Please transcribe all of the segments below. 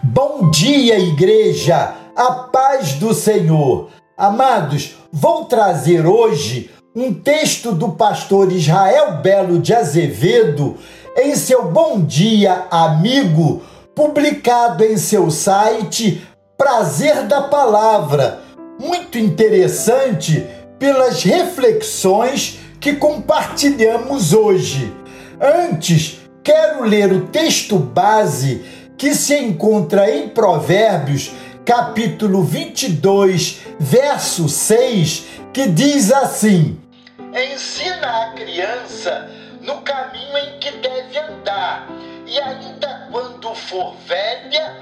Bom dia, igreja! A paz do Senhor! Amados, vou trazer hoje um texto do pastor Israel Belo de Azevedo em seu Bom Dia Amigo, publicado em seu site Prazer da Palavra. Muito interessante pelas reflexões que compartilhamos hoje. Antes, quero ler o texto base que se encontra em Provérbios, capítulo 22, verso 6, que diz assim: Ensina a criança no caminho em que deve andar, e ainda quando for velha,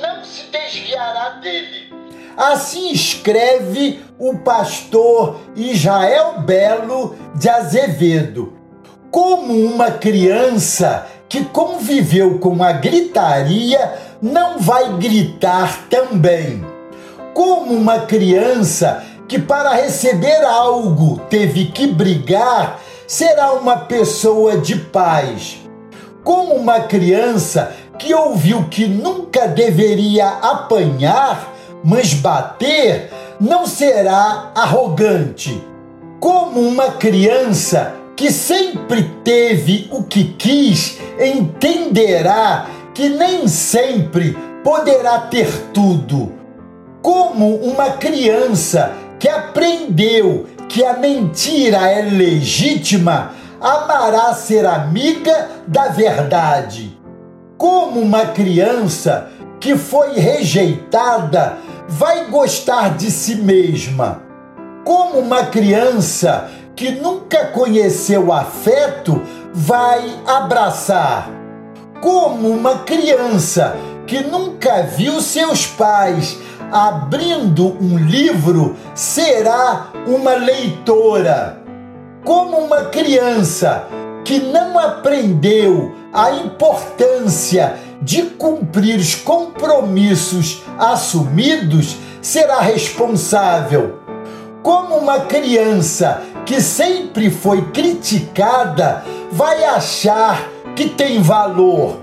não se desviará dele. Assim escreve o pastor Israel Belo de Azevedo. Como uma criança que conviveu com a gritaria não vai gritar também. Como uma criança que, para receber algo, teve que brigar, será uma pessoa de paz. Como uma criança que ouviu que nunca deveria apanhar, mas bater, não será arrogante. Como uma criança que sempre teve o que quis, entenderá que nem sempre poderá ter tudo. Como uma criança que aprendeu que a mentira é legítima, amará ser amiga da verdade. Como uma criança que foi rejeitada vai gostar de si mesma. Como uma criança que nunca conheceu afeto vai abraçar. Como uma criança que nunca viu seus pais abrindo um livro será uma leitora. Como uma criança que não aprendeu a importância de cumprir os compromissos assumidos será responsável. Como uma criança que sempre foi criticada vai achar que tem valor.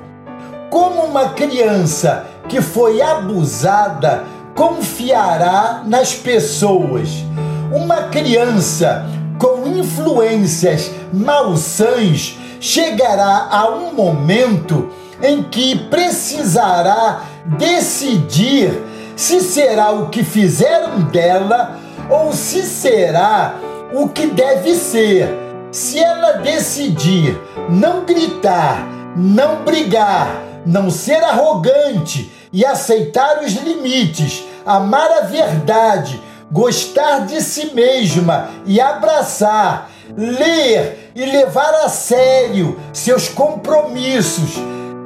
Como uma criança que foi abusada confiará nas pessoas. Uma criança com influências malsãs chegará a um momento em que precisará decidir se será o que fizeram dela ou se será o que deve ser. Se ela decidir não gritar, não brigar, não ser arrogante e aceitar os limites, amar a verdade, gostar de si mesma e abraçar, ler e levar a sério seus compromissos,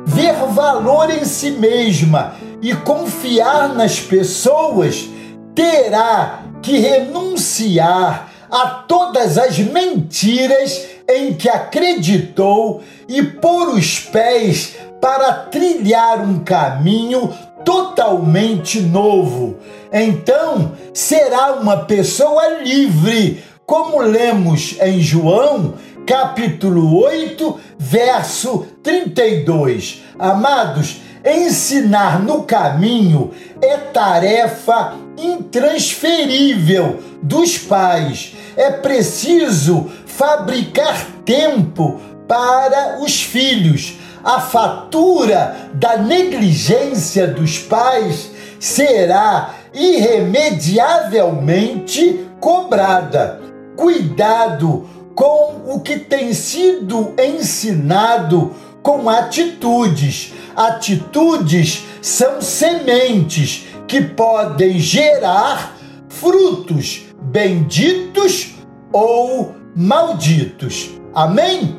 ver valor em si mesma e confiar nas pessoas, terá que renunciar a todas as mentiras em que acreditou e pôr os pés para trilhar um caminho totalmente novo. Então será uma pessoa livre, como lemos em João, capítulo 8, verso 32. Amados, ensinar no caminho é tarefa intransferível dos pais. É preciso fabricar tempo para os filhos. A fatura da negligência dos pais será irremediavelmente cobrada. Cuidado com o que tem sido ensinado com atitudes. Atitudes são sementes que podem gerar frutos benditos ou malditos. Amém?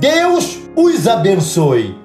Deus os abençoe.